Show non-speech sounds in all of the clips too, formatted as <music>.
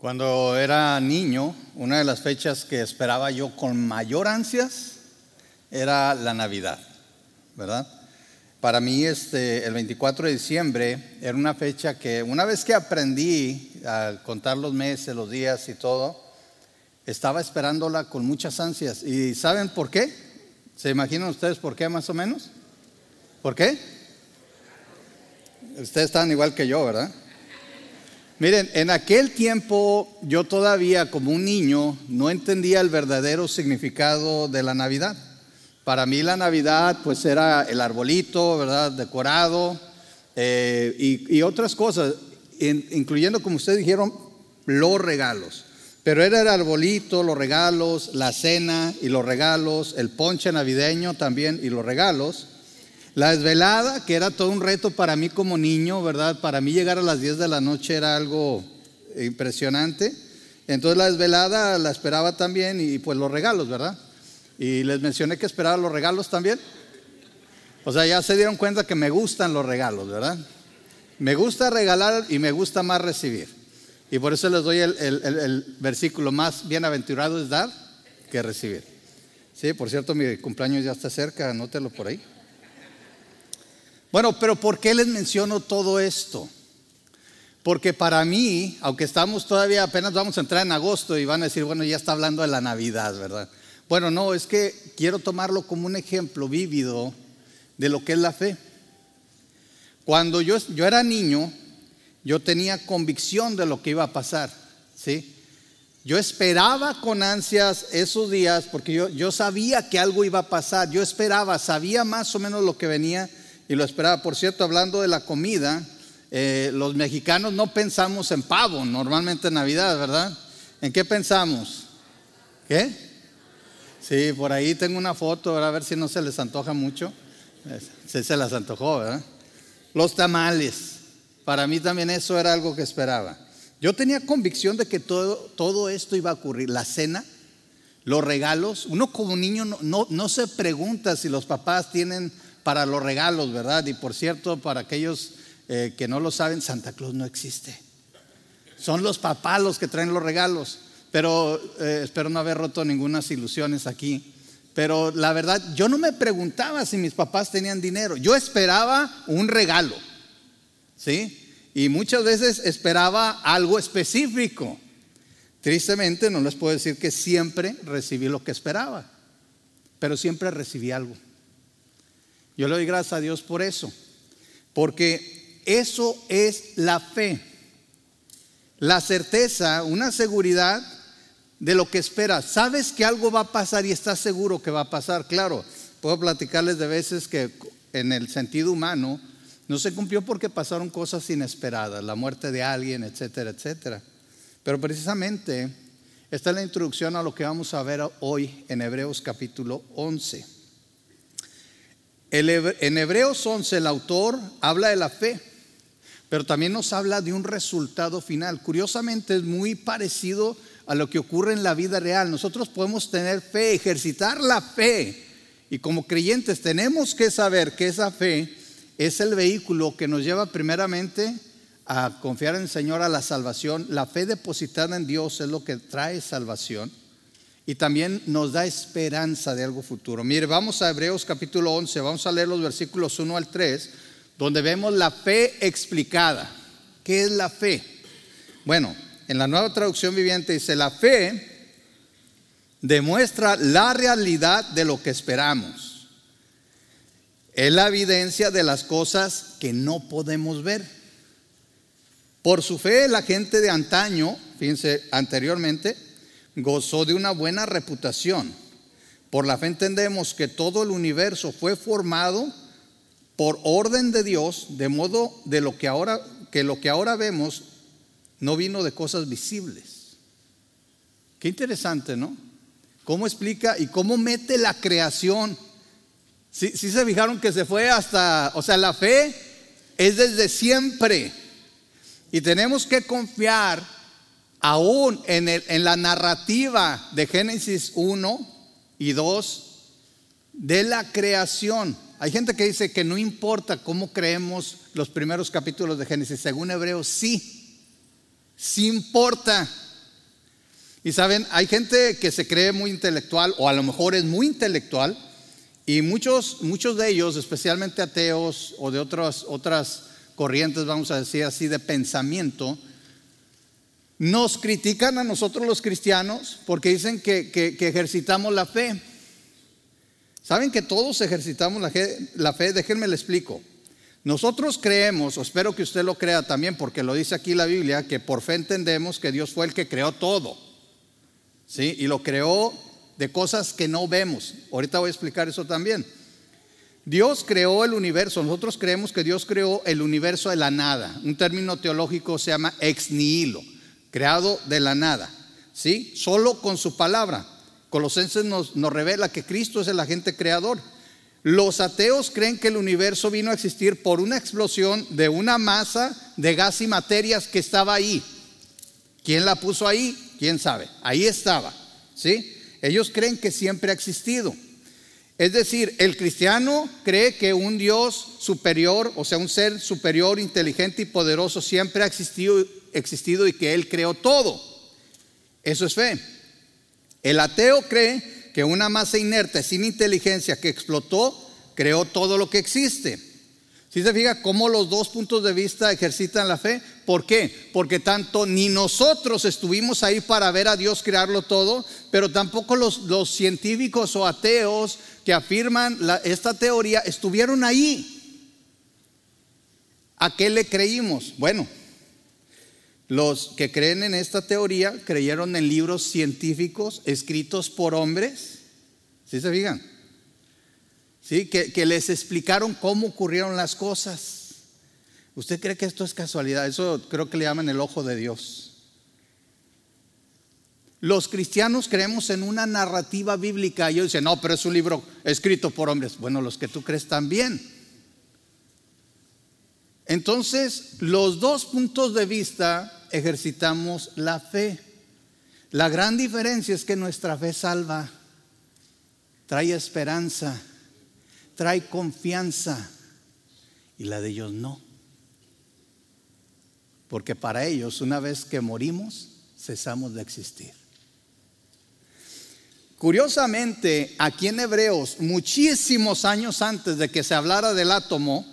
Cuando era niño, una de las fechas que esperaba yo con mayor ansias era la Navidad, ¿verdad? Para mí este, el 24 de diciembre era una fecha que una vez que aprendí a contar los meses, los días y todo, estaba esperándola con muchas ansias. ¿Y saben por qué? ¿Se imaginan ustedes por qué más o menos? ¿Por qué? Ustedes están igual que yo, ¿verdad? Miren, en aquel tiempo yo todavía como un niño no entendía el verdadero significado de la Navidad. Para mí la Navidad pues era el arbolito, ¿verdad? Decorado eh, y, otras cosas, incluyendo como ustedes dijeron, los regalos. Pero era el arbolito, los regalos, la cena y los regalos, el ponche navideño también y los regalos. La desvelada, que era todo un reto para mí como niño, ¿verdad? Para mí llegar a las 10 de la noche era algo impresionante. Entonces la desvelada la esperaba también y pues los regalos, ¿verdad? Y les mencioné que esperaba los regalos también. O sea, ya se dieron cuenta que me gustan los regalos, ¿verdad? Me gusta regalar y me gusta más recibir. Y por eso les doy el, el versículo más bienaventurado es dar que recibir. Sí, por cierto, mi cumpleaños ya está cerca, anótelo por ahí. Bueno, pero ¿por qué les menciono todo esto? Porque para mí, aunque estamos todavía, apenas vamos a entrar en agosto y van a decir, bueno, ya está hablando de la Navidad, ¿verdad? Bueno, no, es que quiero tomarlo como un ejemplo vívido de lo que es la fe. Cuando yo, yo era niño, yo tenía convicción de lo que iba a pasar, ¿sí? Yo esperaba con ansias esos días porque yo, yo sabía que algo iba a pasar, yo esperaba, sabía más o menos lo que venía y lo esperaba. Por cierto, hablando de la comida, eh, los mexicanos no pensamos en pavo normalmente en Navidad, ¿verdad? ¿En qué pensamos? ¿Qué? Sí, por ahí tengo una foto, a ver si no se les antoja mucho. Se, se las antojó, ¿verdad? Los tamales. Para mí también eso era algo que esperaba. Yo tenía convicción de que todo, todo esto iba a ocurrir. La cena, los regalos. Uno como niño no, no, no se pregunta si los papás tienen para los regalos, ¿verdad? Y por cierto, para aquellos eh, que no lo saben, Santa Claus no existe. Son los papás los que traen los regalos. Pero eh, espero no haber roto ninguna ilusiones aquí. Pero la verdad, yo no me preguntaba si mis papás tenían dinero. Yo esperaba un regalo. ¿Sí? Y muchas veces esperaba algo específico. Tristemente no les puedo decir que siempre recibí lo que esperaba, pero siempre recibí algo. Yo le doy gracias a Dios por eso, porque eso es la fe, la certeza, una seguridad de lo que esperas. Sabes que algo va a pasar y estás seguro que va a pasar. Claro, puedo platicarles de veces que en el sentido humano no se cumplió porque pasaron cosas inesperadas, la muerte de alguien, etcétera, etcétera. Pero precisamente esta es la introducción a lo que vamos a ver hoy en Hebreos capítulo 11 en Hebreos 11 el autor habla de la fe, pero también nos habla de un resultado final. Curiosamente es muy parecido a lo que ocurre en la vida real. Nosotros podemos tener fe, ejercitar la fe. Y como creyentes tenemos que saber que esa fe es el vehículo que nos lleva primeramente a confiar en el Señor a la salvación. La fe depositada en Dios es lo que trae salvación y también nos da esperanza de algo futuro. Mire, vamos a Hebreos capítulo 11, vamos a leer los versículos 1 al 3, donde vemos la fe explicada. ¿Qué es la fe? Bueno, en la nueva traducción viviente dice, la fe demuestra la realidad de lo que esperamos. Es la evidencia de las cosas que no podemos ver. Por su fe, la gente de antaño, fíjense, anteriormente, gozó de una buena reputación. Por la fe entendemos que todo el universo fue formado por orden de Dios, de modo de lo que ahora que lo que ahora vemos no vino de cosas visibles. Qué interesante, ¿no? ¿Cómo explica y cómo mete la creación? Si ¿Sí, se fijaron que se fue hasta, o sea, la fe es desde siempre. Y tenemos que confiar aún en, en la narrativa de Génesis 1 y 2 de la creación. Hay gente que dice que no importa cómo creemos los primeros capítulos de Génesis. Según Hebreos, sí, sí importa. Y saben, hay gente que se cree muy intelectual o a lo mejor es muy intelectual y muchos, muchos de ellos, especialmente ateos o de otras, otras corrientes, vamos a decir así, de pensamiento, nos critican a nosotros los cristianos porque dicen que, que, ejercitamos la fe. Saben que todos ejercitamos la fe, déjenme le explico. Nosotros creemos, o espero que usted lo crea también, porque lo dice aquí la Biblia, que por fe entendemos que Dios fue el que creó todo. ¿Sí? Y lo creó de cosas que no vemos. Ahorita voy a explicar eso también. Dios creó el universo. Nosotros creemos que Dios creó el universo de la nada. Un término teológico se llama ex nihilo, creado de la nada. ¿Sí? Solo con su palabra. Colosenses nos, nos revela que Cristo es el agente creador. Los ateos creen que el universo vino a existir por una explosión de una masa de gas y materias que estaba ahí. ¿Quién la puso ahí? ¿Quién sabe? Ahí estaba. ¿Sí? Ellos creen que siempre ha existido. Es decir, el cristiano cree que un Dios superior, o sea, un ser superior, inteligente y poderoso siempre ha existido, existido y que Él creó todo. Eso es fe. El ateo cree que una masa inerte sin inteligencia que explotó creó todo lo que existe. Si se fija cómo los dos puntos de vista ejercitan la fe? ¿Por qué? Porque tanto ni nosotros estuvimos ahí para ver a Dios crearlo todo, pero tampoco los, los científicos o ateos que afirman esta teoría estuvieron ahí. ¿A qué le creímos? Bueno, los que creen en esta teoría creyeron en libros científicos escritos por hombres. ¿Sí se fijan? ¿Sí? Que, les explicaron cómo ocurrieron las cosas. ¿Usted cree que esto es casualidad? Eso creo que le llaman el ojo de Dios. Los cristianos creemos en una narrativa bíblica y ellos dicen, no, pero es un libro escrito por hombres. Bueno, los que tú crees también. Entonces, los dos puntos de vista ejercitamos la fe. La gran diferencia es que nuestra fe salva, trae esperanza, trae confianza y la de ellos no. Porque para ellos una vez que morimos cesamos de existir. Curiosamente, aquí en Hebreos, muchísimos años antes de que se hablara del átomo,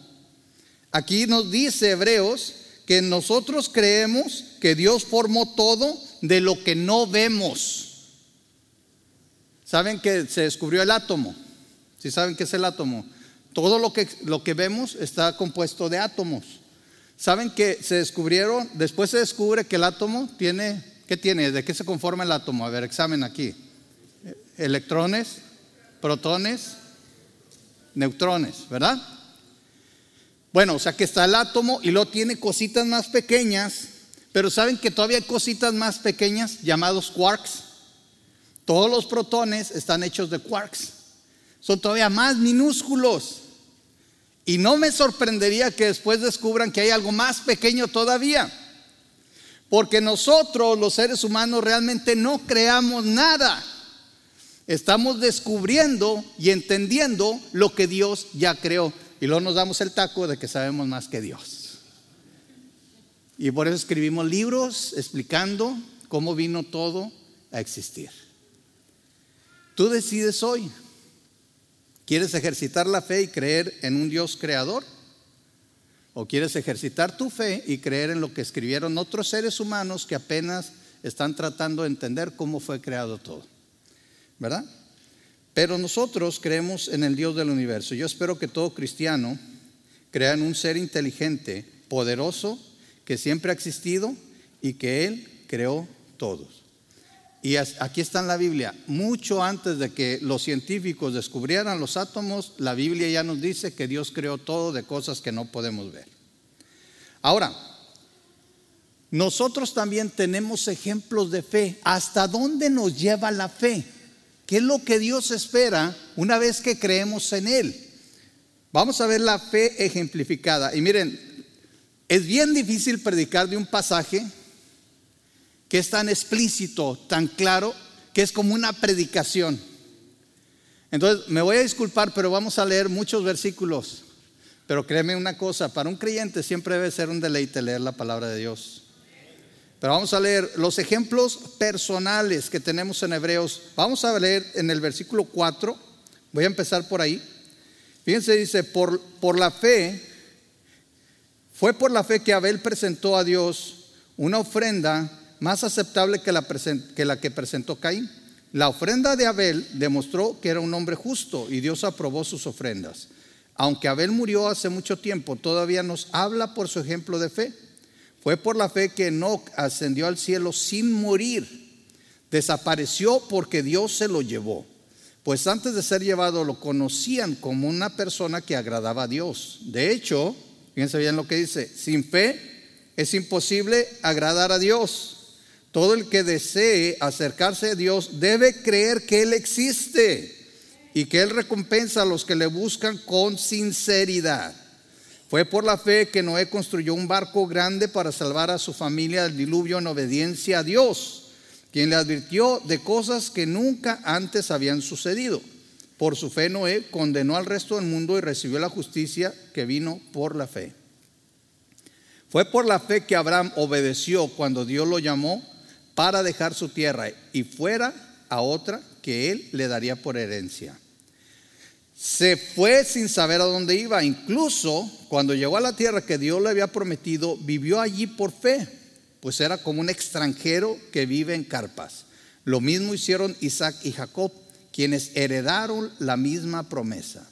aquí nos dice Hebreos que nosotros creemos que Dios formó todo de lo que no vemos. ¿Saben que se descubrió el átomo? ¿Sí saben qué es el átomo? Todo lo que, lo que vemos está compuesto de átomos. ¿Saben que se descubrieron? Después se descubre que el átomo tiene, ¿qué tiene? ¿De qué se conforma el átomo? A ver, examen aquí. Electrones, protones, neutrones, ¿verdad? Bueno, o sea que está el átomo y luego tiene cositas más pequeñas, pero saben que todavía hay cositas más pequeñas llamados quarks. Todos los protones están hechos de quarks. Son todavía más minúsculos. Y no me sorprendería que después descubran que hay algo más pequeño todavía. Porque nosotros, los seres humanos, realmente no creamos nada. Estamos descubriendo y entendiendo lo que Dios ya creó. Y luego nos damos el taco de que sabemos más que Dios. Y por eso escribimos libros explicando cómo vino todo a existir. Tú decides hoy. ¿Quieres ejercitar la fe y creer en un Dios creador? ¿O quieres ejercitar tu fe y creer en lo que escribieron otros seres humanos que apenas están tratando de entender cómo fue creado todo? ¿Verdad? Pero nosotros creemos en el Dios del universo. Yo espero que todo cristiano crea en un ser inteligente, poderoso, que siempre ha existido y que Él creó todos. Y aquí está en la Biblia, mucho antes de que los científicos descubrieran los átomos, la Biblia ya nos dice que Dios creó todo de cosas que no podemos ver. Ahora, nosotros también tenemos ejemplos de fe. ¿Hasta dónde nos lleva la fe? ¿Qué es lo que Dios espera una vez que creemos en Él? Vamos a ver la fe ejemplificada. Y miren, es bien difícil predicar de un pasaje que es tan explícito, tan claro, que es como una predicación. Entonces, me voy a disculpar, pero vamos a leer muchos versículos. Pero créeme una cosa, para un creyente siempre debe ser un deleite leer la palabra de Dios. Pero vamos a leer los ejemplos personales que tenemos en Hebreos. Vamos a leer en el versículo 4. Voy a empezar por ahí. Fíjense, dice, por, por la fe, fue por la fe que Abel presentó a Dios una ofrenda más aceptable que la, que la que presentó Caín. La ofrenda de Abel demostró que era un hombre justo y Dios aprobó sus ofrendas. Aunque Abel murió hace mucho tiempo, todavía nos habla por su ejemplo de fe. Fue por la fe que Enoch ascendió al cielo sin morir. Desapareció porque Dios se lo llevó. Pues antes de ser llevado lo conocían como una persona que agradaba a Dios. De hecho, fíjense bien lo que dice, sin fe es imposible agradar a Dios. Todo el que desee acercarse a Dios debe creer que Él existe y que Él recompensa a los que le buscan con sinceridad. Fue por la fe que Noé construyó un barco grande para salvar a su familia del diluvio en obediencia a Dios, quien le advirtió de cosas que nunca antes habían sucedido. Por su fe Noé condenó al resto del mundo y recibió la justicia que vino por la fe. Fue por la fe que Abraham obedeció cuando Dios lo llamó para dejar su tierra y fuera a otra que él le daría por herencia. Se fue sin saber a dónde iba. Incluso cuando llegó a la tierra que Dios le había prometido, vivió allí por fe, pues era como un extranjero que vive en carpas. Lo mismo hicieron Isaac y Jacob, quienes heredaron la misma promesa.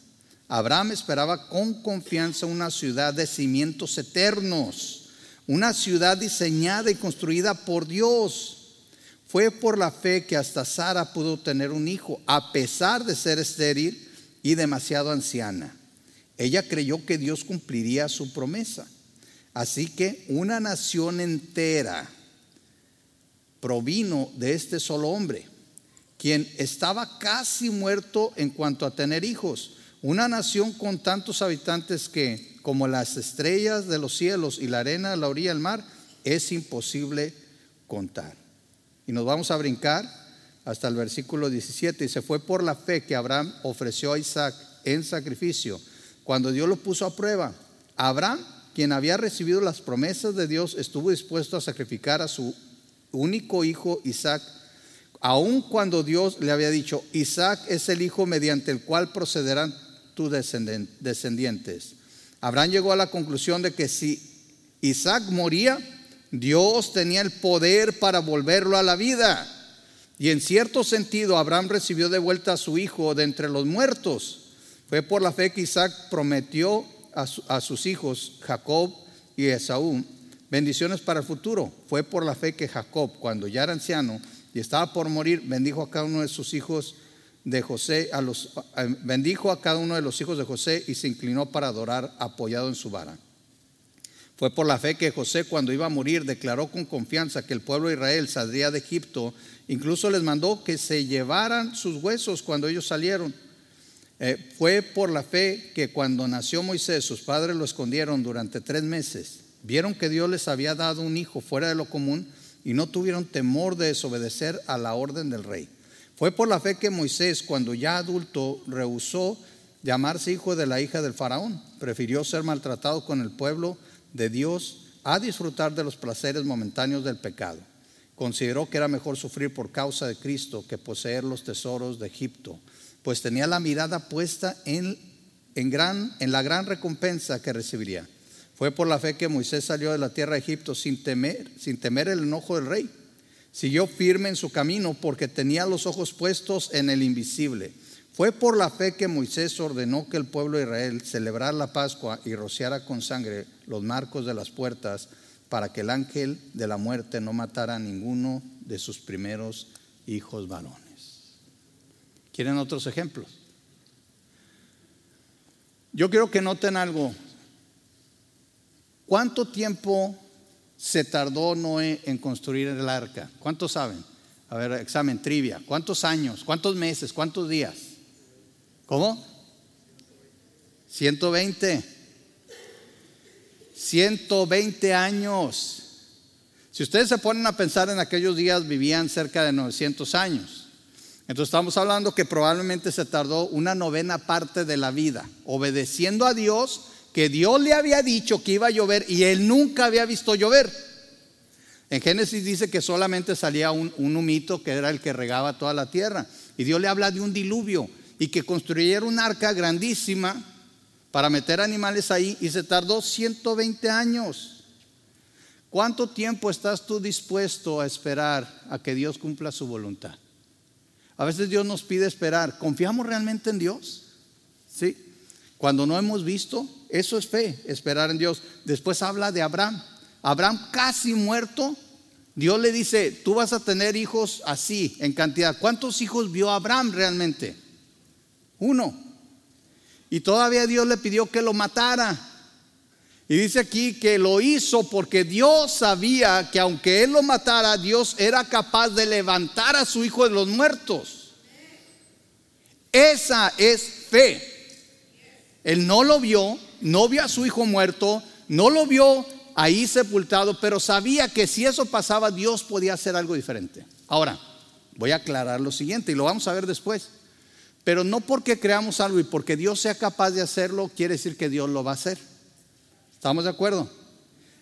Abraham esperaba con confianza una ciudad de cimientos eternos una ciudad diseñada y construida por Dios. Fue por la fe que hasta Sara pudo tener un hijo, a pesar de ser estéril y demasiado anciana. Ella creyó que Dios cumpliría su promesa. Así que una nación entera provino de este solo hombre, quien estaba casi muerto en cuanto a tener hijos. Una nación con tantos habitantes que como las estrellas de los cielos y la arena de la orilla del mar, es imposible contar. Y nos vamos a brincar hasta el versículo 17. Y se fue por la fe que Abraham ofreció a Isaac en sacrificio, cuando Dios lo puso a prueba. Abraham, quien había recibido las promesas de Dios, estuvo dispuesto a sacrificar a su único hijo Isaac, aun cuando Dios le había dicho, Isaac es el hijo mediante el cual procederán tus descendientes. Abraham llegó a la conclusión de que si Isaac moría, Dios tenía el poder para volverlo a la vida. Y en cierto sentido, Abraham recibió de vuelta a su hijo de entre los muertos. Fue por la fe que Isaac prometió a, sus hijos, Jacob y Esaú, bendiciones para el futuro. Fue por la fe que Jacob, cuando ya era anciano y estaba por morir, bendijo a cada uno de sus hijos de José, a los, bendijo a cada uno de los hijos de José y se inclinó para adorar apoyado en su vara. Fue por la fe que José cuando iba a morir declaró con confianza que el pueblo de Israel saldría de Egipto. Incluso les mandó que se llevaran sus huesos cuando ellos salieron. Eh, fue por la fe que cuando nació Moisés sus padres lo escondieron durante tres meses. Vieron que Dios les había dado un hijo fuera de lo común y no tuvieron temor de desobedecer a la orden del rey. Fue por la fe que Moisés, cuando ya adulto, rehusó llamarse hijo de la hija del faraón. Prefirió ser maltratado con el pueblo de Dios a disfrutar de los placeres momentáneos del pecado. Consideró que era mejor sufrir por causa de Cristo que poseer los tesoros de Egipto, pues tenía la mirada puesta en, en, gran, en la gran recompensa que recibiría. Fue por la fe que Moisés salió de la tierra de Egipto sin temer, sin temer el enojo del rey Siguió firme en su camino porque tenía los ojos puestos en el invisible. Fue por la fe que Moisés ordenó que el pueblo de Israel celebrara la Pascua y rociara con sangre los marcos de las puertas para que el ángel de la muerte no matara a ninguno de sus primeros hijos varones. ¿Quieren otros ejemplos? Yo quiero que noten algo. ¿Cuánto tiempo se tardó Noé en construir el arca? ¿Cuántos saben? A ver, examen, trivia. ¿Cuántos años? ¿Cuántos meses? ¿Cuántos días? ¿Cómo? 120. 120 años. Si ustedes se ponen a pensar en aquellos días, vivían cerca de 900 años. Entonces estamos hablando que probablemente se tardó una novena parte de la vida, obedeciendo a Dios que Dios le había dicho que iba a llover y él nunca había visto llover. En Génesis dice que solamente salía un, un humito que era el que regaba toda la tierra. Y Dios le habla de un diluvio y que construyera un arca grandísima para meter animales ahí y se tardó 120 años. ¿Cuánto tiempo estás tú dispuesto a esperar a que Dios cumpla su voluntad? A veces Dios nos pide esperar. ¿Confiamos realmente en Dios? ¿Sí? Cuando no hemos visto, eso es fe, esperar en Dios. Después habla de Abraham. Abraham casi muerto, Dios le dice, tú vas a tener hijos así, en cantidad. ¿Cuántos hijos vio Abraham realmente? Uno. Y todavía Dios le pidió que lo matara. Y dice aquí que lo hizo porque Dios sabía que aunque él lo matara, Dios era capaz de levantar a su hijo de los muertos. Esa es fe. Él no lo vio, no vio a su hijo muerto, no lo vio ahí sepultado, pero sabía que si eso pasaba, Dios podía hacer algo diferente. Ahora, voy a aclarar lo siguiente y lo vamos a ver después. Pero no porque creamos algo y porque Dios sea capaz de hacerlo, quiere decir que Dios lo va a hacer. ¿Estamos de acuerdo?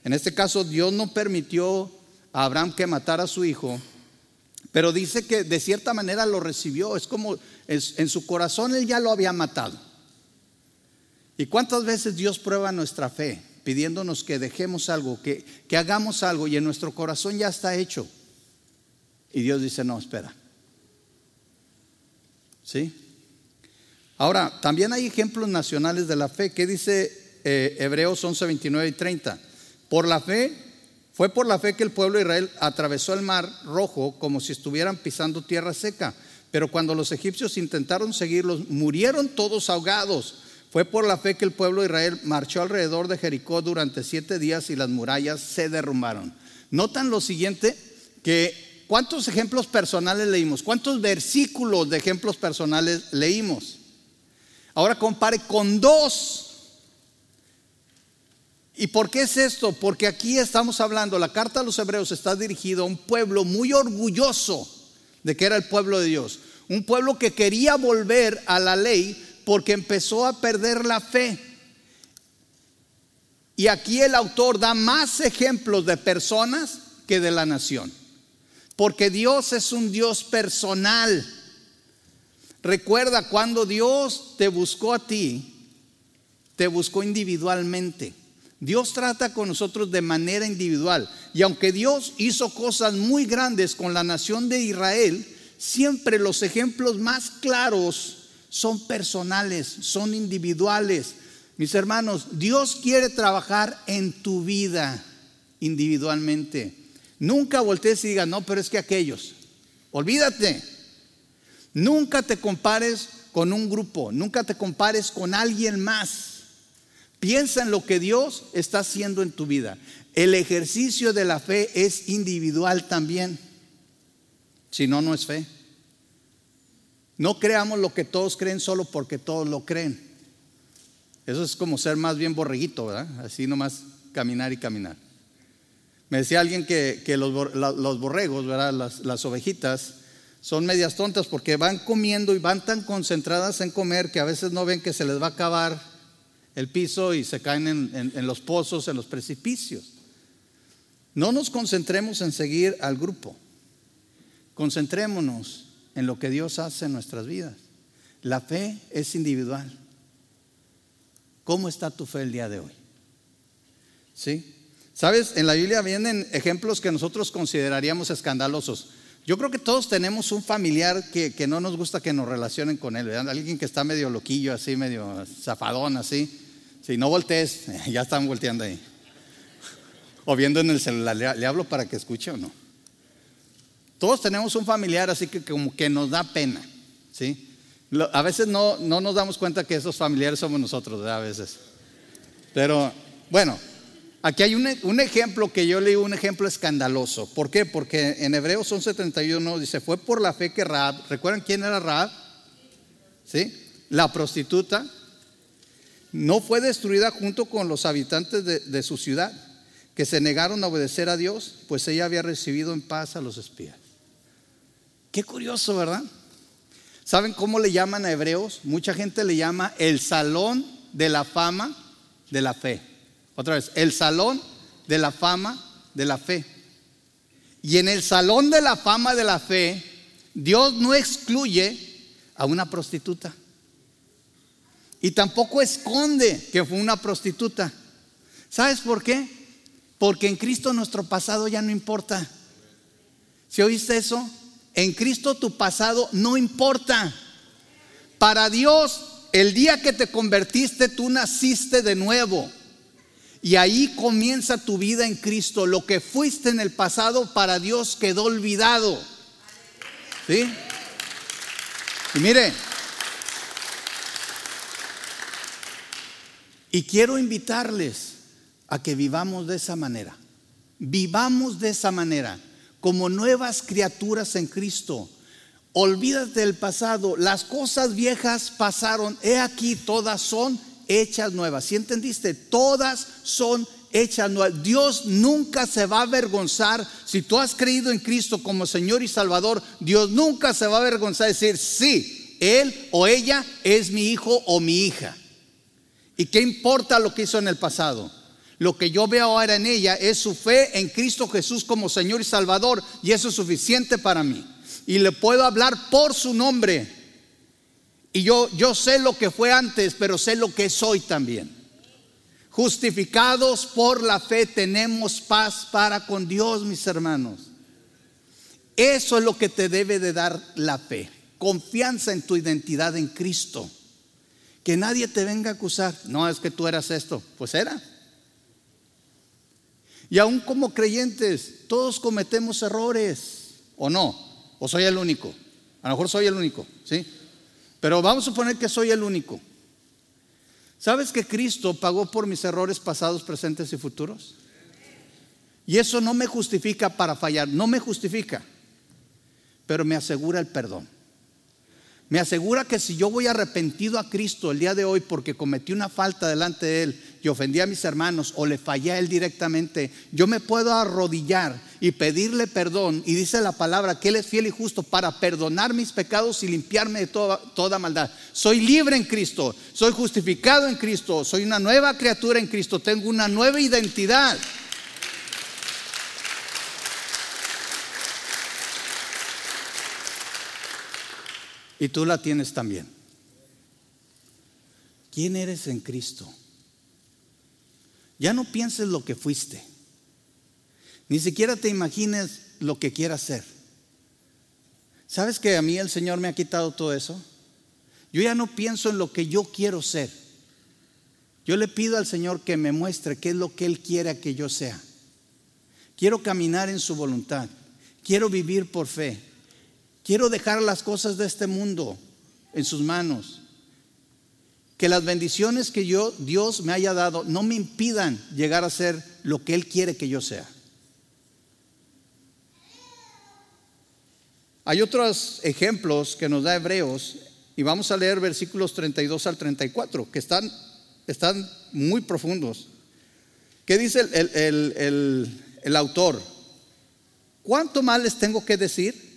En este caso, Dios no permitió a Abraham que matara a su hijo, pero dice que de cierta manera lo recibió. Es como en su corazón él ya lo había matado. ¿Y cuántas veces Dios prueba nuestra fe? pidiéndonos que dejemos algo, que, que hagamos algo y en nuestro corazón ya está hecho. Y Dios dice, no, espera. ¿Sí? Ahora, también hay ejemplos nacionales de la fe. ¿Qué dice eh, Hebreos 11, 29 y 30? Por la fe, fue por la fe que el pueblo de Israel atravesó el mar rojo como si estuvieran pisando tierra seca. Pero cuando los egipcios intentaron seguirlos, murieron todos ahogados. Fue por la fe que el pueblo de Israel marchó alrededor de Jericó durante siete días y las murallas se derrumbaron. Notan lo siguiente, que ¿cuántos ejemplos personales leímos? ¿Cuántos versículos de ejemplos personales leímos? Ahora compare con dos. ¿Y por qué es esto? Porque aquí estamos hablando, la carta a los hebreos está dirigida a un pueblo muy orgulloso de que era el pueblo de Dios. Un pueblo que quería volver a la ley porque empezó a perder la fe. Y aquí el autor da más ejemplos de personas que de la nación. Porque Dios es un Dios personal. Recuerda, cuando Dios te buscó a ti, te buscó individualmente. Dios trata con nosotros de manera individual. Y aunque Dios hizo cosas muy grandes con la nación de Israel, siempre los ejemplos más claros son personales, son individuales. Mis hermanos, Dios quiere trabajar en tu vida individualmente. Nunca voltees y digas, no, pero es que aquellos. Olvídate. Nunca te compares con un grupo, nunca te compares con alguien más. Piensa en lo que Dios está haciendo en tu vida. El ejercicio de la fe es individual también. Si no, no es fe. No creamos lo que todos creen solo porque todos lo creen. Eso es como ser más bien borreguito, ¿verdad? Así nomás caminar y caminar. Me decía alguien que, los, borregos, ¿verdad? Las, ovejitas, son medias tontas porque van comiendo y van tan concentradas en comer que a veces no ven que se les va a acabar el piso y se caen en los pozos, en los precipicios. No nos concentremos en seguir al grupo. Concentrémonos en lo que Dios hace en nuestras vidas. La fe es individual. ¿Cómo está tu fe el día de hoy? ¿Sí? Sabes, en la Biblia vienen ejemplos que nosotros consideraríamos escandalosos. Yo creo que todos tenemos un familiar que, no nos gusta que nos relacionen con él, Alguien que está medio loquillo, así, medio zafadón, así. Si no voltees, <laughs> ya están volteando ahí. <laughs> O viendo en el celular, ¿le hablo para que escuche o no? Todos tenemos un familiar así que como que nos da pena, ¿sí? A veces no, no nos damos cuenta que esos familiares somos nosotros, A veces. Pero bueno, aquí hay un, ejemplo que yo leí, un ejemplo escandaloso. ¿Por qué? Porque en Hebreos 11:31 dice, fue por la fe que Raab, ¿recuerdan quién era Raab? ¿Sí? La prostituta no fue destruida junto con los habitantes de, de su ciudad, que se negaron a obedecer a Dios, pues ella había recibido en paz a los espías. Qué curioso, ¿verdad? ¿Saben cómo le llaman a Hebreos? Mucha gente le llama el salón de la fama de la fe. Otra vez, el salón de la fama de la fe. Y en el salón de la fama de la fe, Dios no excluye a una prostituta. Y tampoco esconde que fue una prostituta. ¿Sabes por qué? Porque en Cristo nuestro pasado ya no importa. ¿Si oíste eso? En Cristo tu pasado no importa. Para Dios, el día que te convertiste, tú naciste de nuevo. Y ahí comienza tu vida en Cristo. Lo que fuiste en el pasado para Dios quedó olvidado. ¿Sí? Y mire, y quiero invitarles a que vivamos de esa manera. Vivamos de esa manera, como nuevas criaturas en Cristo. Olvídate del pasado, las cosas viejas pasaron, he aquí todas son hechas nuevas. ¿Sí entendiste? Todas son hechas nuevas. Dios nunca se va a avergonzar. Si tú has creído en Cristo como Señor y Salvador, Dios nunca se va a avergonzar de decir, sí, Él o ella es mi hijo o mi hija. ¿Y qué importa lo que hizo en el pasado? Lo que yo veo ahora en ella es su fe en Cristo Jesús como Señor y Salvador y eso es suficiente para mí. Y le puedo hablar por su nombre y yo, yo sé lo que fue antes, pero sé lo que soy también. Justificados por la fe tenemos paz para con Dios, mis hermanos. Eso es lo que te debe de dar la fe. Confianza en tu identidad en Cristo. Que nadie te venga a acusar. No es que tú eras esto. Pues era. Y aún como creyentes, todos cometemos errores. ¿O no? ¿O soy el único? A lo mejor soy el único. ¿Sí? Pero vamos a suponer que soy el único. ¿Sabes que Cristo pagó por mis errores pasados, presentes y futuros? Y eso no me justifica para fallar, no me justifica, pero me asegura el perdón. Me asegura que si yo voy arrepentido a Cristo el día de hoy porque cometí una falta delante de Él y ofendí a mis hermanos o le fallé a Él directamente, yo me puedo arrodillar y pedirle perdón. Y dice la palabra que Él es fiel y justo para perdonar mis pecados y limpiarme de toda, toda maldad. Soy libre en Cristo, soy justificado en Cristo, soy una nueva criatura en Cristo, tengo una nueva identidad. Y tú la tienes también. ¿Quién eres en Cristo? Ya no pienses lo que fuiste. Ni siquiera te imagines lo que quieras ser. ¿Sabes que a mí el Señor me ha quitado todo eso? Yo ya no pienso en lo que yo quiero ser. Yo le pido al Señor que me muestre qué es lo que Él quiere que yo sea. Quiero caminar en su voluntad. Quiero vivir por fe. Quiero dejar las cosas de este mundo en sus manos. Que las bendiciones que yo, Dios me haya dado, no me impidan llegar a ser lo que Él quiere que yo sea. Hay otros ejemplos que nos da Hebreos y vamos a leer versículos 32 al 34 que están, están muy profundos. ¿Qué dice el, el autor? ¿Cuánto más les tengo que decir?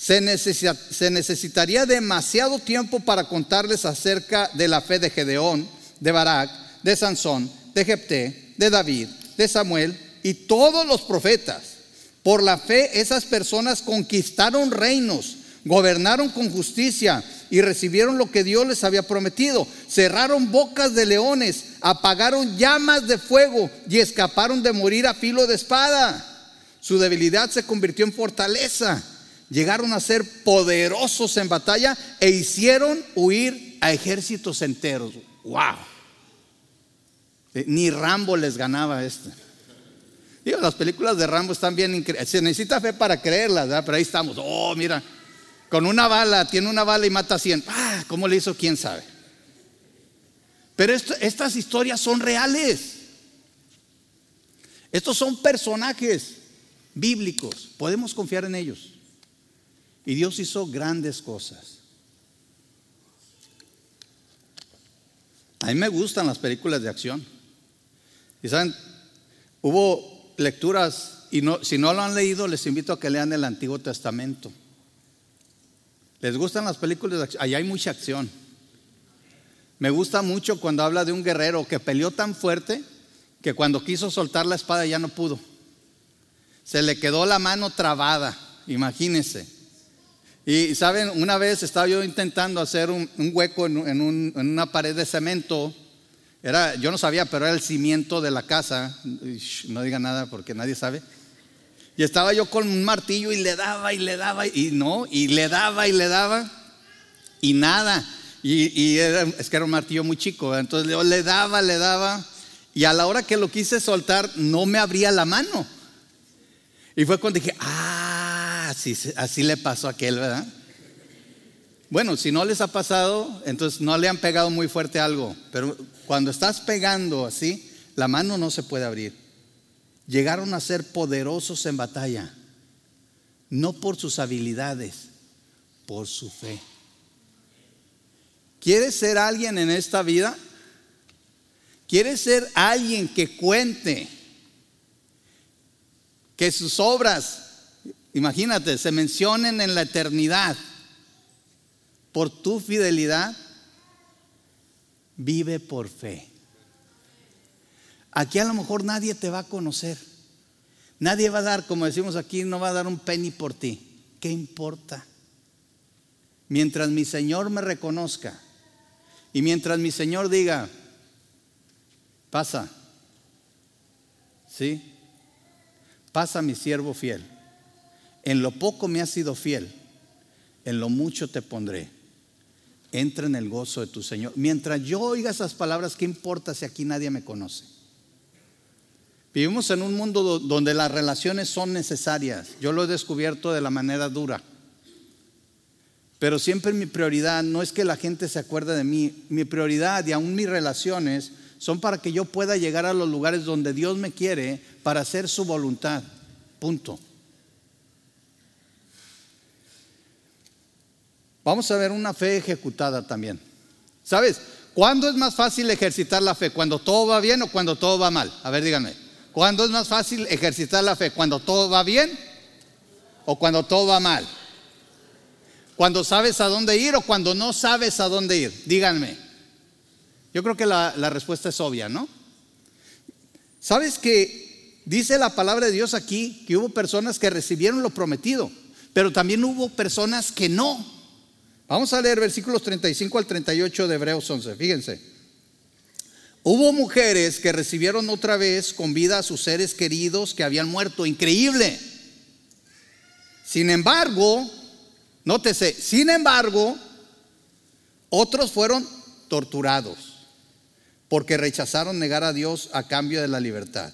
Se, necesitaría demasiado tiempo para contarles acerca de la fe de Gedeón, de Barak, de Sansón, de Jepté, de David, de Samuel y todos los profetas. Por la fe esas personas conquistaron reinos, gobernaron con justicia y recibieron lo que Dios les había prometido. Cerraron bocas de leones, apagaron llamas de fuego y escaparon de morir a filo de espada. Su debilidad se convirtió en fortaleza llegaron a ser poderosos en batalla e hicieron huir a ejércitos enteros. ¡Wow! Eh, ni Rambo les ganaba este. Digo, las películas de Rambo están bien increíbles. Se necesita fe para creerlas, ¿verdad? pero ahí estamos. Oh, mira, con una bala, tiene una bala y mata a 100. Ah, ¿Cómo le hizo? ¿Quién sabe? Pero estas historias son reales. Estos son personajes bíblicos. Podemos confiar en ellos. Y Dios hizo grandes cosas. A mí me gustan las películas de acción. Y saben, hubo lecturas, y no, si no lo han leído, les invito a que lean el Antiguo Testamento. ¿Les gustan las películas de acción? Allá hay mucha acción. Me gusta mucho cuando habla de un guerrero que peleó tan fuerte que cuando quiso soltar la espada ya no pudo. Se le quedó la mano trabada, imagínense. Y saben, una vez estaba yo intentando hacer un, hueco en, una pared de cemento. Era, yo no sabía, pero era el cimiento de la casa. No diga nada porque nadie sabe. Y estaba yo con un martillo y le daba y le daba y no, y le daba y le daba y nada. Y, es que era un martillo muy chico, entonces yo le daba, le daba y a la hora que lo quise soltar no me abría la mano. Y fue cuando dije, ah, así, le pasó a aquel, ¿verdad? Bueno, si no les ha pasado, entonces no le han pegado muy fuerte algo, pero cuando estás pegando así, la mano no se puede abrir llegaron a ser poderosos en batalla, no por sus habilidades, por su fe. ¿Quieres ser alguien en esta vida? ¿Quieres ser alguien que cuente que sus obras, imagínate, se mencionen en la eternidad por tu fidelidad? Vive por fe. Aquí a lo mejor nadie te va a conocer. Nadie va a dar, como decimos aquí, no va a dar un penny por ti. ¿Qué importa? Mientras mi Señor me reconozca y mientras mi Señor diga, pasa, ¿sí? Pasa mi siervo fiel. En lo poco me has sido fiel, en lo mucho te pondré. Entra en el gozo de tu Señor. Mientras yo oiga esas palabras, ¿qué importa si aquí nadie me conoce? Vivimos en un mundo donde las relaciones son necesarias. Yo lo he descubierto de la manera dura. Pero siempre mi prioridad no es que la gente se acuerde de mí. Mi prioridad y aún mis relaciones son para que yo pueda llegar a los lugares donde Dios me quiere para hacer su voluntad. Punto. Vamos a ver una fe ejecutada también. ¿Sabes? ¿Cuándo es más fácil ejercitar la fe? ¿Cuando todo va bien o cuando todo va mal? A ver, díganme. ¿Cuándo es más fácil ejercitar la fe? ¿Cuando todo va bien o cuando todo va mal? ¿Cuando sabes a dónde ir o cuando no sabes a dónde ir? Díganme. Yo creo que la, la respuesta es obvia, ¿no? ¿Sabes que dice la palabra de Dios aquí que hubo personas que recibieron lo prometido, pero también hubo personas que no? Vamos a leer versículos 35 al 38 de Hebreos 11, fíjense. Hubo mujeres que recibieron otra vez con vida a sus seres queridos que habían muerto. Increíble. Sin embargo, nótese, sin embargo, otros fueron torturados porque rechazaron negar a Dios a cambio de la libertad.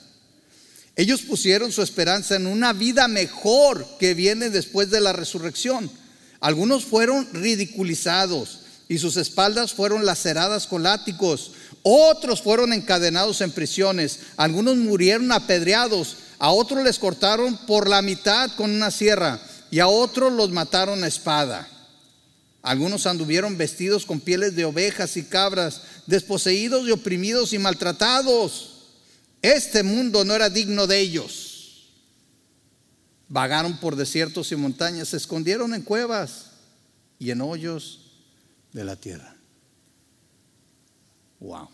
Ellos pusieron su esperanza en una vida mejor que viene después de la resurrección. Algunos fueron ridiculizados y sus espaldas fueron laceradas con látigos. Otros fueron encadenados en prisiones, algunos murieron apedreados, a otros les cortaron por la mitad con una sierra y a otros los mataron a espada. Algunos anduvieron vestidos con pieles de ovejas y cabras, desposeídos y oprimidos y maltratados. Este mundo no era digno de ellos. Vagaron por desiertos y montañas, se escondieron en cuevas y en hoyos de la tierra. Wow.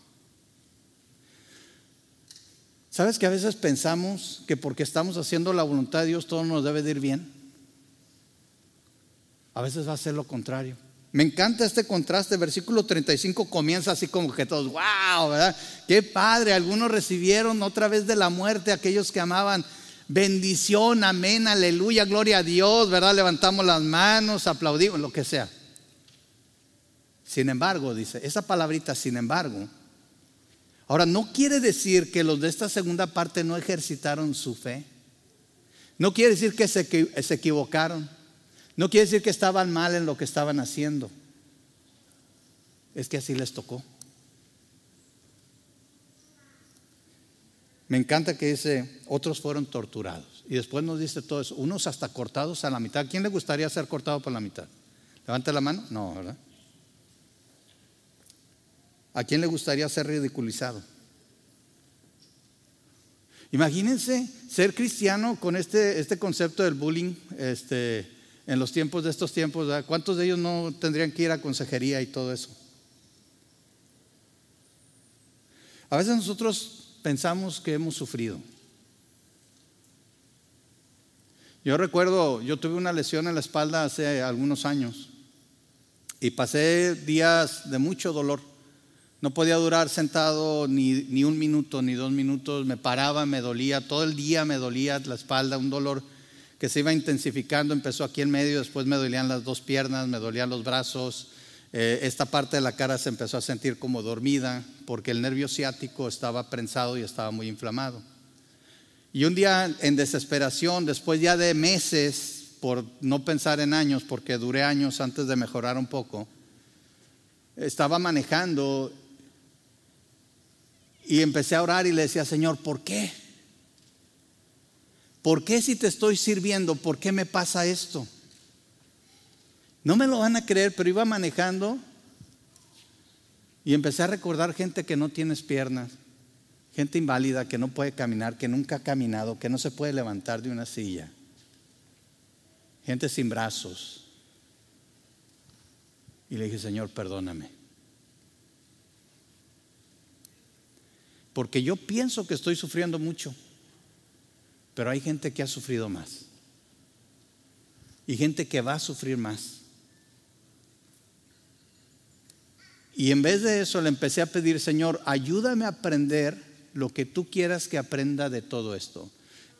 ¿Sabes que a veces pensamos que porque estamos haciendo la voluntad de Dios todo nos debe de ir bien? A veces va a ser lo contrario. Me encanta este contraste. Versículo 35 comienza así como que todos, wow, ¿verdad? Qué padre. Algunos recibieron otra vez de la muerte, aquellos que amaban. Bendición, amén, aleluya, gloria a Dios, ¿verdad? Levantamos las manos, aplaudimos, lo que sea. Sin embargo, dice, esa palabrita, sin embargo, Ahora, no quiere decir que los de esta segunda parte no ejercitaron su fe. No quiere decir que se, se equivocaron. No quiere decir que estaban mal en lo que estaban haciendo. Es que así les tocó. Me encanta que dice, otros fueron torturados. Y después nos dice todo eso, unos hasta cortados a la mitad. ¿Quién le gustaría ser cortado por la mitad? Levante la mano. No, ¿verdad? ¿A quién le gustaría ser ridiculizado? Imagínense ser cristiano con este, este concepto del bullying este, en los tiempos de estos tiempos. ¿Cuántos de ellos no tendrían que ir a consejería y todo eso? A veces nosotros pensamos que hemos sufrido. Yo recuerdo, yo tuve una lesión en la espalda hace algunos años y pasé días de mucho dolor. No podía durar sentado ni, ni, un minuto, ni dos minutos. Me paraba, me dolía, todo el día me dolía la espalda, un dolor que se iba intensificando. Empezó aquí en medio, después me dolían las dos piernas, me dolían los brazos. Eh, esta parte de la cara se empezó a sentir como dormida porque el nervio ciático estaba prensado y estaba muy inflamado. Y un día en desesperación, después ya de meses, por no pensar en años, porque duré años antes de mejorar un poco, estaba manejando y empecé a orar y le decía, Señor, ¿por qué? ¿Por qué si te estoy sirviendo, por qué me pasa esto? No me lo van a creer, pero iba manejando y empecé a recordar gente que no tienes piernas, gente inválida que no puede caminar, que nunca ha caminado, que no se puede levantar de una silla, gente sin brazos. Y le dije, Señor, perdóname. Porque yo pienso que estoy sufriendo mucho, pero hay gente que ha sufrido más. Y gente que va a sufrir más. Y en vez de eso le empecé a pedir, Señor, ayúdame a aprender lo que tú quieras que aprenda de todo esto.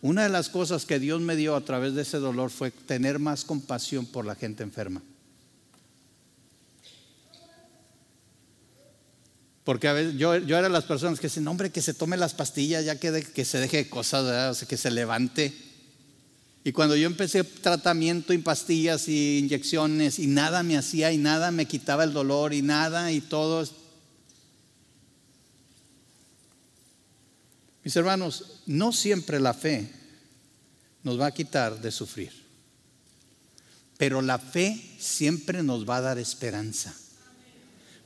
Una de las cosas que Dios me dio a través de ese dolor fue tener más compasión por la gente enferma. Porque a veces yo, yo era de las personas que dicen, hombre, que se tome las pastillas, ya que, que se deje de cosas, que se levante. Y cuando yo empecé tratamiento y pastillas y inyecciones y nada me hacía y nada me quitaba el dolor y nada y todo. Mis hermanos, no siempre la fe nos va a quitar de sufrir, pero la fe siempre nos va a dar esperanza.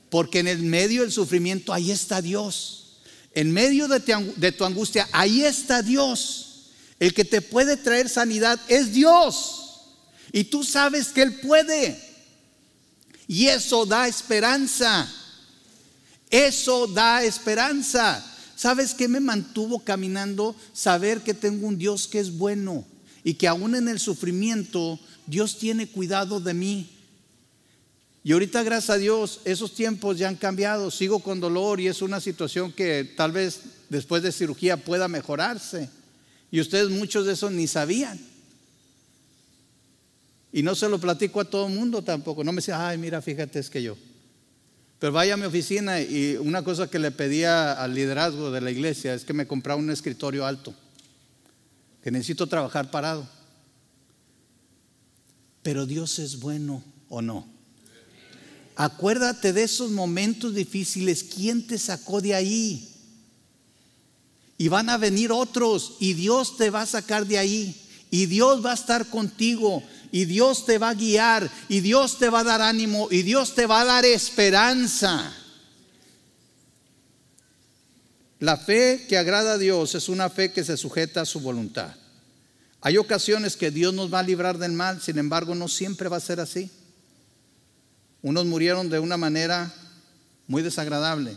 Porque en el medio del sufrimiento ahí está Dios. En medio de tu, de tu angustia ahí está Dios. El que te puede traer sanidad es Dios. Y tú sabes que Él puede. Y eso da esperanza. Eso da esperanza. ¿Sabes qué me mantuvo caminando? Saber que tengo un Dios que es bueno y que aún en el sufrimiento Dios tiene cuidado de mí. Y ahorita, gracias a Dios, esos tiempos ya han cambiado. Sigo con dolor y es una situación que tal vez después de cirugía pueda mejorarse. Y ustedes muchos de eso ni sabían. Y no se lo platico a todo el mundo tampoco. No me decía, ay, mira, fíjate, es que yo. Pero vaya a mi oficina y una cosa que le pedía al liderazgo de la iglesia es que me comprara un escritorio alto, que necesito trabajar parado. Pero Dios es bueno o no. Acuérdate de esos momentos difíciles. ¿Quién te sacó de ahí? Y van a venir otros y Dios te va a sacar de ahí. Y Dios va a estar contigo. Y Dios te va a guiar. Y Dios te va a dar ánimo. Y Dios te va a dar esperanza. La fe que agrada a Dios es una fe que se sujeta a su voluntad. Hay ocasiones que Dios nos va a librar del mal, sin embargo no siempre va a ser así. Unos murieron de una manera muy desagradable,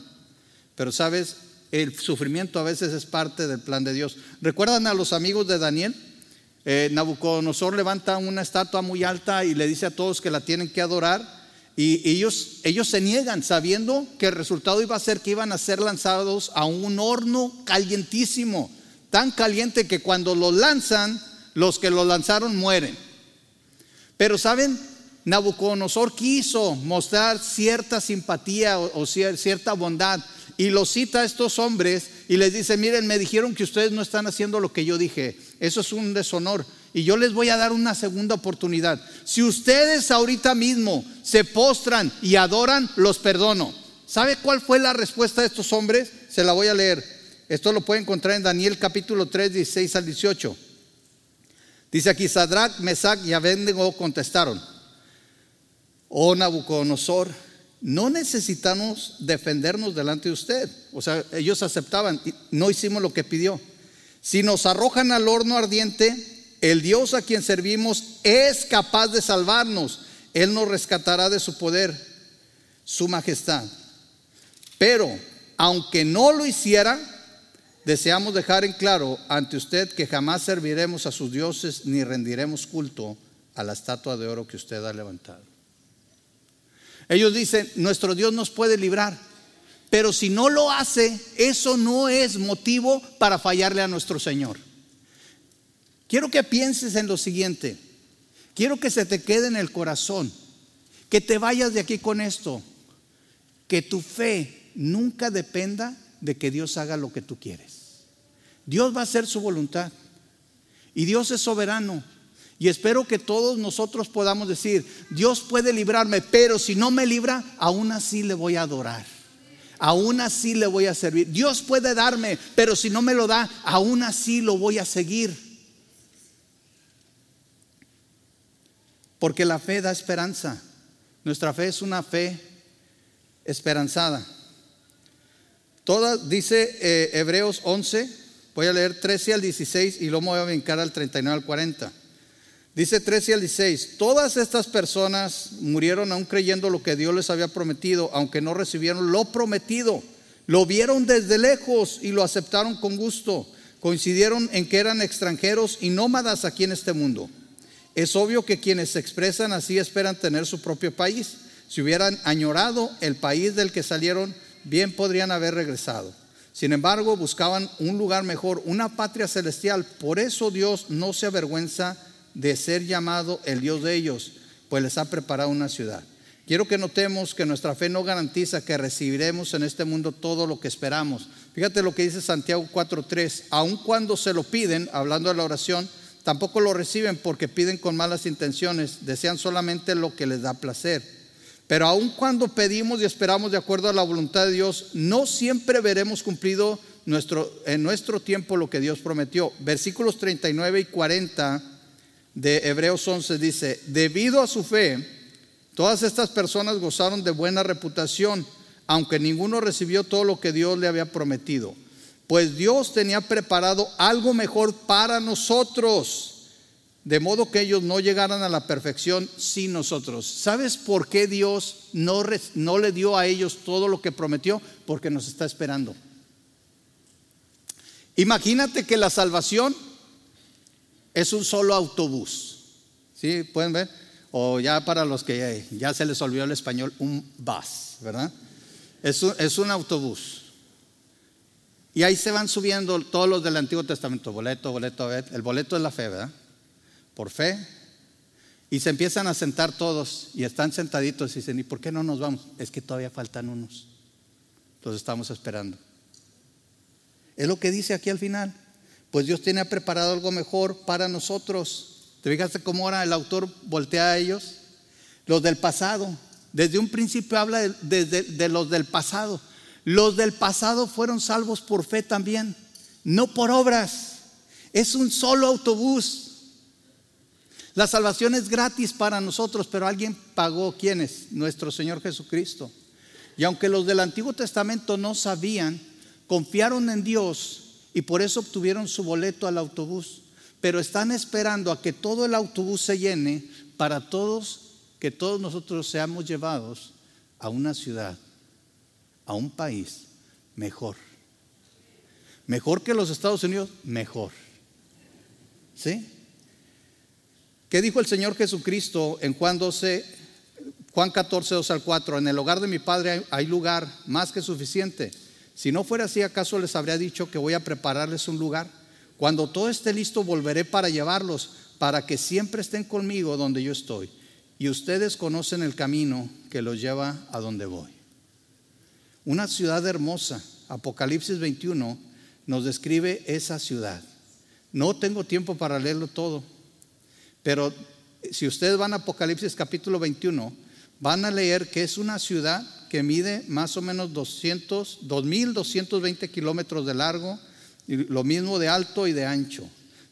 pero sabes, el sufrimiento a veces es parte del plan de Dios. ¿Recuerdan a los amigos de Daniel? Eh, Nabucodonosor levanta una estatua muy alta y le dice a todos que la tienen que adorar. Y ellos, ellos se niegan sabiendo que el resultado iba a ser que iban a ser lanzados a un horno calientísimo, tan caliente que cuando lo lanzan, los que lo lanzaron mueren. Pero saben, Nabucodonosor quiso mostrar cierta simpatía o cierta bondad y los cita a estos hombres y les dice, miren, me dijeron que ustedes no están haciendo lo que yo dije. Eso es un deshonor. Y yo les voy a dar una segunda oportunidad. Si ustedes ahorita mismo se postran y adoran, los perdono. ¿Sabe cuál fue la respuesta de estos hombres? Se la voy a leer. Esto lo puede encontrar en Daniel capítulo 3, 16 al 18. Dice aquí, Sadrach, Mesach y Abednego contestaron, oh Nabucodonosor, no necesitamos defendernos delante de usted. O sea, ellos aceptaban, no hicimos lo que pidió. Si nos arrojan al horno ardiente, el Dios a quien servimos es capaz de salvarnos. Él nos rescatará de su poder, su majestad. Pero, aunque no lo hiciera, deseamos dejar en claro ante usted que jamás serviremos a sus dioses ni rendiremos culto a la estatua de oro que usted ha levantado. Ellos dicen, nuestro Dios nos puede librar, pero si no lo hace, eso no es motivo para fallarle a nuestro Señor. Quiero que pienses en lo siguiente, quiero que se te quede en el corazón, que te vayas de aquí con esto, que tu fe nunca dependa de que Dios haga lo que tú quieres. Dios va a hacer su voluntad y Dios es soberano. Y espero que todos nosotros podamos decir, Dios puede librarme, pero si no me libra, aún así le voy a adorar. Aún así le voy a servir. Dios puede darme, pero si no me lo da, aún así lo voy a seguir. Porque la fe da esperanza. Nuestra fe es una fe esperanzada. Toda, dice eh, Hebreos 11, voy a leer 13 al 16 y luego me voy a brincar al 39 al 40. Dice 13 al 16, todas estas personas murieron aún creyendo lo que Dios les había prometido, aunque no recibieron lo prometido. Lo vieron desde lejos y lo aceptaron con gusto. Coincidieron en que eran extranjeros y nómadas aquí en este mundo. Es obvio que quienes se expresan así esperan tener su propio país. Si hubieran añorado el país del que salieron, bien podrían haber regresado. Sin embargo, buscaban un lugar mejor, una patria celestial. Por eso Dios no se avergüenza de ser llamado el Dios de ellos, pues les ha preparado una ciudad. Quiero que notemos que nuestra fe no garantiza que recibiremos en este mundo todo lo que esperamos. Fíjate lo que dice Santiago 4:3, aun cuando se lo piden, hablando de la oración, tampoco lo reciben porque piden con malas intenciones, desean solamente lo que les da placer. Pero aun cuando pedimos y esperamos de acuerdo a la voluntad de Dios, no siempre veremos cumplido nuestro, en nuestro tiempo lo que Dios prometió. Versículos 39 y 40 de Hebreos 11 dice, debido a su fe, todas estas personas gozaron de buena reputación, aunque ninguno recibió todo lo que Dios le había prometido. Pues Dios tenía preparado algo mejor para nosotros, de modo que ellos no llegaran a la perfección sin nosotros. ¿Sabes por qué Dios no, no le dio a ellos todo lo que prometió? Porque nos está esperando. Imagínate que la salvación es un solo autobús. ¿Sí? ¿Pueden ver? O ya para los que ya, se les olvidó el español, un bus, ¿verdad? Es un, autobús. Y ahí se van subiendo todos los del Antiguo Testamento, boleto, boleto, el boleto es la fe, ¿verdad? Por fe. Y se empiezan a sentar todos y están sentaditos y dicen, ¿y por qué no nos vamos? Es que todavía faltan unos. Los estamos esperando. Es lo que dice aquí al final pues Dios tiene preparado algo mejor para nosotros. ¿Te fijaste cómo ahora el autor voltea a ellos? Los del pasado. Desde un principio habla de, de, los del pasado. Los del pasado fueron salvos por fe también, no por obras. Es un solo autobús. La salvación es gratis para nosotros, pero alguien pagó. ¿Quién es? Nuestro Señor Jesucristo. Y aunque los del Antiguo Testamento no sabían, confiaron en Dios y por eso obtuvieron su boleto al autobús. Pero están esperando a que todo el autobús se llene para todos, que todos nosotros seamos llevados a una ciudad, a un país mejor. Mejor que los Estados Unidos, mejor. ¿Sí? ¿Qué dijo el Señor Jesucristo en Juan 12, Juan 14, 2 al 4? En el hogar de mi Padre hay lugar más que suficiente. Si no fuera así, ¿acaso les habría dicho que voy a prepararles un lugar? Cuando todo esté listo, volveré para llevarlos, para que siempre estén conmigo donde yo estoy. Y ustedes conocen el camino que los lleva a donde voy. Una ciudad hermosa. Apocalipsis 21 nos describe esa ciudad. No tengo tiempo para leerlo todo, pero si ustedes van a Apocalipsis capítulo 21, van a leer que es una ciudad que mide más o menos 200, 2220 kilómetros de largo, y lo mismo de alto y de ancho.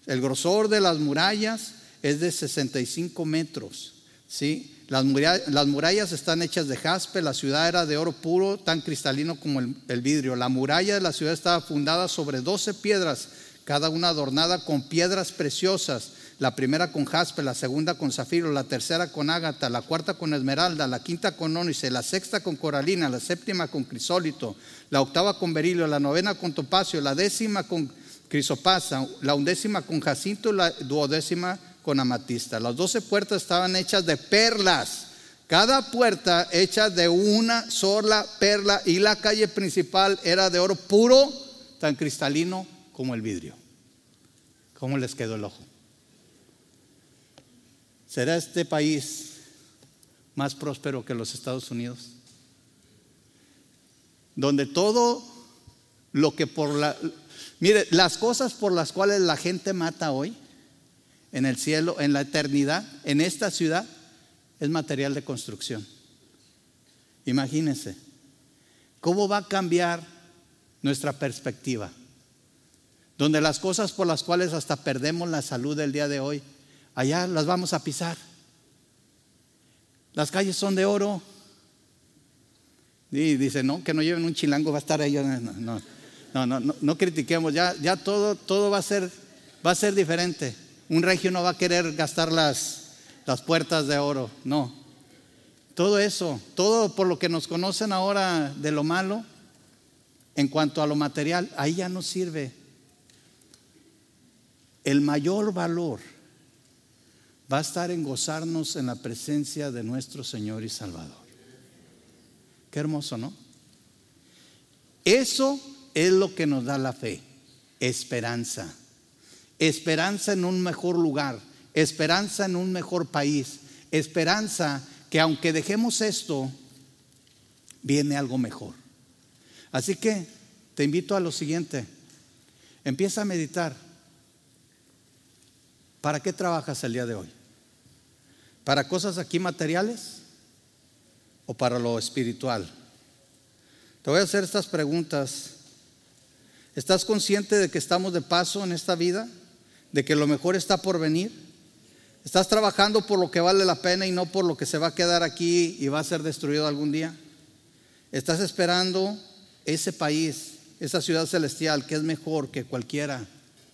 El grosor de las murallas es de 65 metros. ¿sí? Las, murallas, las murallas están hechas de jaspe, la ciudad era de oro puro, tan cristalino como el, el vidrio. La muralla de la ciudad estaba fundada sobre 12 piedras, cada una adornada con piedras preciosas. La primera con jaspe, la segunda con zafiro, la tercera con ágata, la cuarta con esmeralda, la quinta con ónice, la sexta con coralina, la séptima con crisólito, la octava con berilio, la novena con topacio, la décima con crisopasa, la undécima con jacinto, la duodécima con amatista. Las doce puertas estaban hechas de perlas, cada puerta hecha de una sola perla y la calle principal era de oro puro, tan cristalino como el vidrio. ¿Cómo les quedó el ojo? ¿Será este país más próspero que los Estados Unidos? Donde todo lo que por la... Mire, las cosas por las cuales la gente mata hoy, en el cielo, en la eternidad, en esta ciudad, es material de construcción. Imagínense, ¿cómo va a cambiar nuestra perspectiva? Donde las cosas por las cuales hasta perdemos la salud del día de hoy, allá las vamos a pisar. Las calles son de oro. Y dice, no, que no lleven un chilango, va a estar ahí. No, no, no, no, critiquemos, ya, ya todo, todo va, a ser, va a ser diferente. Un regio no va a querer gastar las, las puertas de oro, no. Todo eso, todo por lo que nos conocen ahora de lo malo, en cuanto a lo material, ahí ya no sirve. El mayor valor va a estar en gozarnos en la presencia de nuestro Señor y Salvador. Qué hermoso, ¿no? Eso es lo que nos da la fe, esperanza. Esperanza en un mejor lugar, esperanza en un mejor país, esperanza que aunque dejemos esto, viene algo mejor. Así que te invito a lo siguiente, empieza a meditar. ¿Para qué trabajas el día de hoy? ¿Para cosas aquí materiales o para lo espiritual? Te voy a hacer estas preguntas. ¿Estás consciente de que estamos de paso en esta vida? ¿De que lo mejor está por venir? ¿Estás trabajando por lo que vale la pena y no por lo que se va a quedar aquí y va a ser destruido algún día? ¿Estás esperando ese país, esa ciudad celestial que es mejor que cualquiera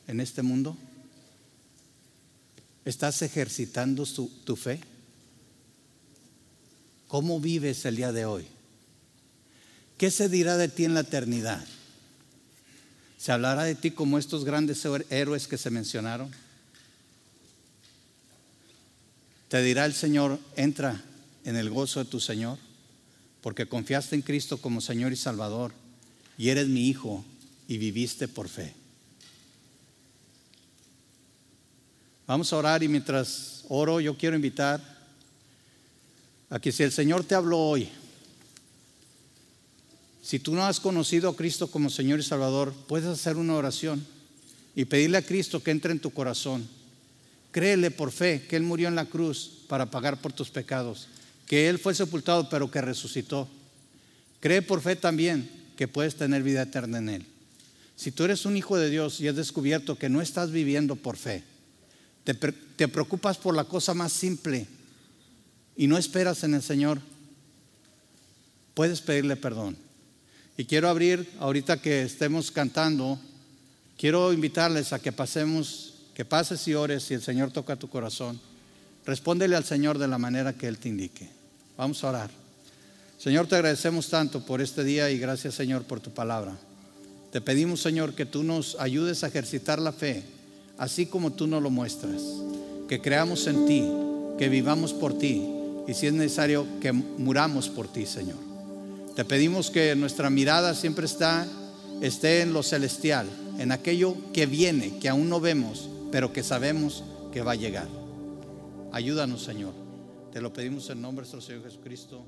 en este mundo? ¿Estás ejercitando tu fe? ¿Cómo vives el día de hoy? ¿Qué se dirá de ti en la eternidad? ¿Se hablará de ti como estos grandes héroes que se mencionaron? Te dirá el Señor, entra en el gozo de tu Señor, porque confiaste en Cristo como Señor y Salvador, y eres mi Hijo, y viviste por fe. Vamos a orar y mientras oro yo quiero invitar a que si el Señor te habló hoy, si tú no has conocido a Cristo como Señor y Salvador, puedes hacer una oración y pedirle a Cristo que entre en tu corazón Créele por fe que Él murió en la cruz para pagar por tus pecados, que Él fue sepultado pero que resucitó. Cree por fe también que puedes tener vida eterna en Él. Si tú eres un hijo de Dios y has descubierto que no estás viviendo por fe, te, preocupas por la cosa más simple y no esperas en el Señor, puedes pedirle perdón. Y quiero abrir, ahorita que estemos cantando, quiero invitarles a que pasemos que pases y ores y el Señor toca tu corazón. Respóndele al Señor de la manera que Él te indique. Vamos a orar. Señor, te agradecemos tanto por este día y gracias Señor por tu palabra. Te pedimos Señor que tú nos ayudes a ejercitar la fe, así como tú nos lo muestras. Que creamos en ti, que vivamos por ti y si es necesario que muramos por ti Señor. Te pedimos que nuestra mirada siempre está, esté en lo celestial, en aquello que viene, que aún no vemos pero que sabemos que va a llegar. Ayúdanos, Señor. Te lo pedimos en nombre de nuestro Señor Jesucristo.